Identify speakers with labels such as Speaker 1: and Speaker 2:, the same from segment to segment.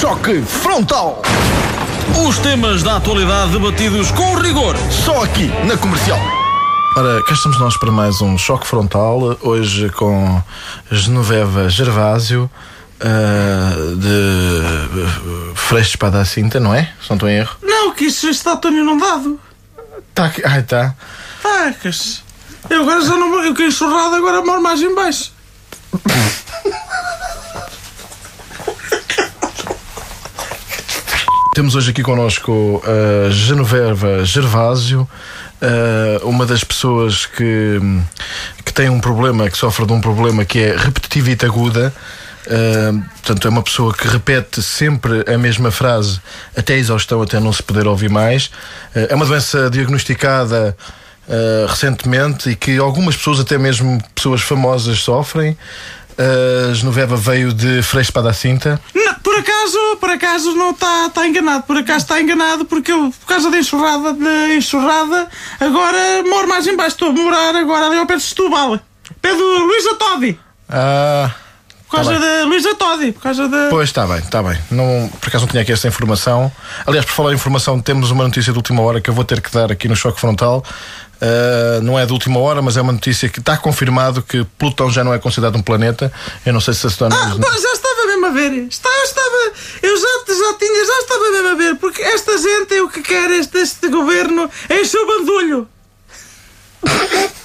Speaker 1: Choque frontal!
Speaker 2: Os temas da atualidade debatidos com rigor.
Speaker 1: Só aqui na comercial.
Speaker 3: Ora, cá estamos nós para mais um choque frontal, hoje com Genoveva Gervásio, uh, de uh, Freixo de Espada à Cinta, não é? Se não estou em erro.
Speaker 4: Não, que isso está tão inundado.
Speaker 3: Tá aqui. Ai, tá.
Speaker 4: Tacas. Eu agora já não. Eu que enxurrado agora moro mais em baixo.
Speaker 3: Temos hoje aqui connosco a Genoveva Gervásio, uh, uma das pessoas que, que tem um problema, que sofre de um problema que é repetitivite aguda. Uh, portanto, é uma pessoa que repete sempre a mesma frase até a exaustão, até não se poder ouvir mais. Uh, é uma doença diagnosticada uh, recentemente e que algumas pessoas, até mesmo pessoas famosas, sofrem. A Genoveva veio de Freixo Espada à Cinta.
Speaker 4: Não, acaso, por acaso não está tá enganado. Por acaso está enganado porque eu, por causa da enxurrada, da enxurrada, agora moro mais em baixo. Estou a morar agora ali ao pé de Setúbal. Pé do Luísa Todi.
Speaker 3: Ah.
Speaker 4: Por causa
Speaker 3: Tá
Speaker 4: da Luísa Todi. Por causa da.
Speaker 3: Pois, está bem, está bem. Não, por acaso não tinha aqui esta informação. Aliás, por falar em informação, temos uma notícia de última hora que eu vou ter que dar aqui no Choque Frontal. Uh, não é de última hora, mas é uma notícia que está confirmado que Plutão já não é considerado um planeta. Eu não sei se a Susana.
Speaker 4: Ah, pá, já estava mesmo a ver. Está, estava, eu já, já tinha, já estava mesmo a ver. Porque esta gente, o que quer este, este governo é encher o bandulho.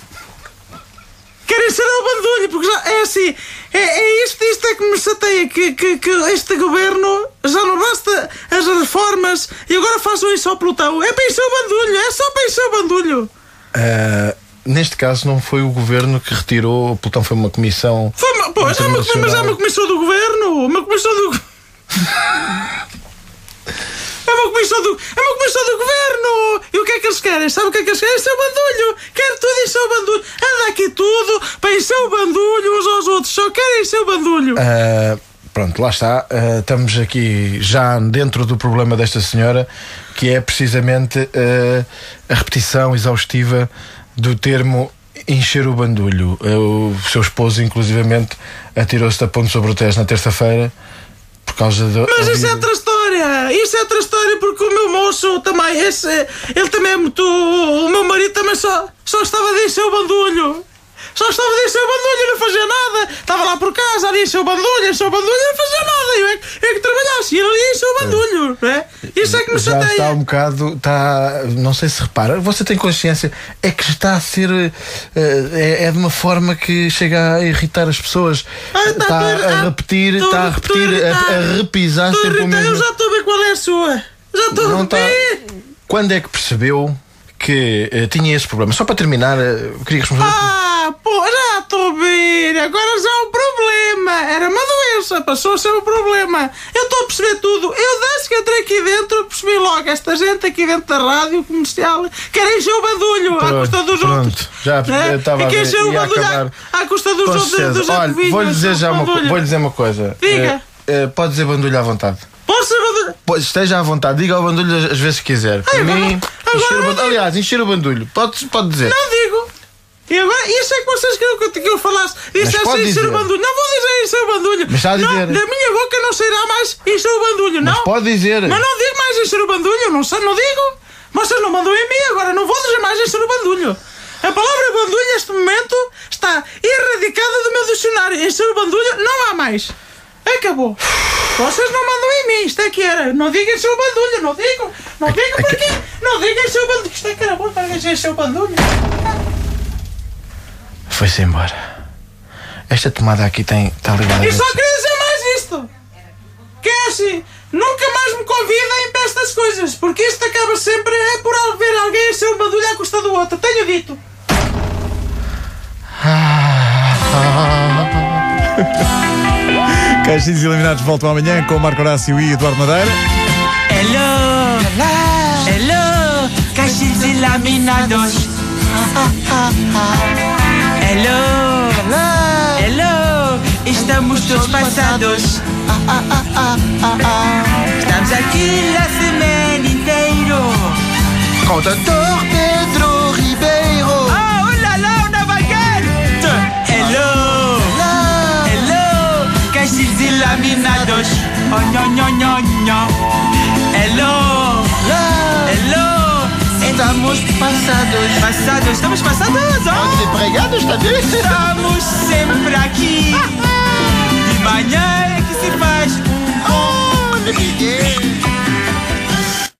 Speaker 4: Querem ser o bandulho, porque já é assim. É, é isto, isto é que me chateia. Que, que, que este governo já não basta as reformas e agora façam isso ao Plutão. É para encher o bandulho, é só para encher o bandulho.
Speaker 3: Uh, neste caso, não foi o governo que retirou. O Plutão foi uma comissão.
Speaker 4: Foi uma, pois, é uma, mas é uma comissão do governo. Uma comissão do. É uma comissão do. É uma comissão do governo! E o que é que eles querem? Sabe o que é que eles querem? Encher o bandulho! Quer tudo encher o bandulho! Anda aqui tudo para encher o bandulho uns aos outros! Só querem encher o bandulho!
Speaker 3: Uh, pronto, lá está. Uh, estamos aqui já dentro do problema desta senhora, que é precisamente uh, a repetição exaustiva do termo encher o bandulho. o seu esposo, inclusivamente, atirou-se da ponte sobre o Tejo na terça-feira por causa do.
Speaker 4: Mas isso é outra história! Isso é outra história porque o meu moço também, esse, ele também é muito. O meu marido também só, só estava a encher o bandulho. Só estava a encher o bandulho e não fazia nada. Estava lá por casa a encher o bandulho, encher o bandulho e não fazia nada. Eu é, que- é que trabalhasse e ele encher o bandulho. Não é? Isso é que me
Speaker 3: já
Speaker 4: chateia.
Speaker 3: está um bocado, está, não sei se repara, você tem consciência, é que está a ser, eh, é, é de uma forma que chega a irritar as pessoas.
Speaker 4: Ah, tá,
Speaker 3: está
Speaker 4: tô-
Speaker 3: a repetir,
Speaker 4: tô-
Speaker 3: está a
Speaker 4: tô
Speaker 3: repetir, a, a repisar
Speaker 4: Estou
Speaker 3: sempre o
Speaker 4: irritado, eu
Speaker 3: mesmo.
Speaker 4: já estou a ver qual é a sua. Já estou a
Speaker 3: está.
Speaker 4: repetir.
Speaker 3: Quando é que percebeu que eh, tinha esse problema? Só para terminar, eh, queria responder.
Speaker 4: Ah, pô, já estou a ver. Agora já é um problema. Era uma doença, passou a ser um problema. Eu estou a perceber tudo. Eu, desde que entrei aqui dentro, percebi logo. Esta gente aqui dentro da rádio comercial quer encher o bandulho à custa dos
Speaker 3: pronto.
Speaker 4: outros.
Speaker 3: Já
Speaker 4: Né?
Speaker 3: estava a
Speaker 4: Quer
Speaker 3: ver,
Speaker 4: encher o
Speaker 3: acabar.
Speaker 4: à, à custa dos outros. Dos
Speaker 3: Olha, vou-lhe dizer já uma, vou dizer uma coisa.
Speaker 4: Diga.
Speaker 3: Eh, eh, pode dizer bandulho à vontade.
Speaker 4: Posso ser bandulho?
Speaker 3: Esteja à vontade, diga ao bandulho as- vezes que quiser. Para
Speaker 4: agora-
Speaker 3: mim,
Speaker 4: agora
Speaker 3: encher o bandulho. Aliás, encher o bandulho. Pode, pode dizer.
Speaker 4: Não digo. Agora, isso é que vocês queriam que eu, que eu falasse. Isso é encher
Speaker 3: dizer.
Speaker 4: o bandulho. Não vou dizer encher o bandulho.
Speaker 3: Mas está a
Speaker 4: Não,
Speaker 3: dizer.
Speaker 4: da minha boca não sairá mais encher o bandulho, não.
Speaker 3: Mas pode dizer.
Speaker 4: Mas não digo mais encher o bandulho, não sei, não digo. Vocês não mandam em mim, agora não vou dizer mais encher o bandulho. A palavra bandulho neste momento está erradicada do meu dicionário. Encher o bandulho não há mais. Acabou. Vocês não mandam em mim, isto é que era. Não diga encher o bandulho, não digo. Não digo porque. Não diga encher o bandulho. Isto é que era bom para o bandulho.
Speaker 3: Foi-se embora. Esta tomada aqui tem. Está ligada.
Speaker 4: E
Speaker 3: a
Speaker 4: só queria dizer mais isto. Que é assim, nunca mais me convidem para estas coisas, porque isto acaba sempre é por ver alguém encher o bandulho à custa do outro. Tenho dito.
Speaker 5: Caixinhos Eliminados voltam amanhã com Marco Horácio e Eduardo Madeira.
Speaker 6: Hello, hello, caixinhos eliminados. estamos todos passados. Estamos aqui a semana inteira.
Speaker 3: Com o doutor Pedro Ribeiro.
Speaker 6: Ah, oh lá lá, uma baguette. Hello, hello, caixinhos Desilaminados. Oh, nho, nho, nho, nho. Hello. Hello.
Speaker 7: Estamos passados.
Speaker 6: Passados, estamos passados, ó.
Speaker 7: Desempregados também?
Speaker 6: Estamos sempre aqui. amanhã é que se faz um
Speaker 7: oh, yeah.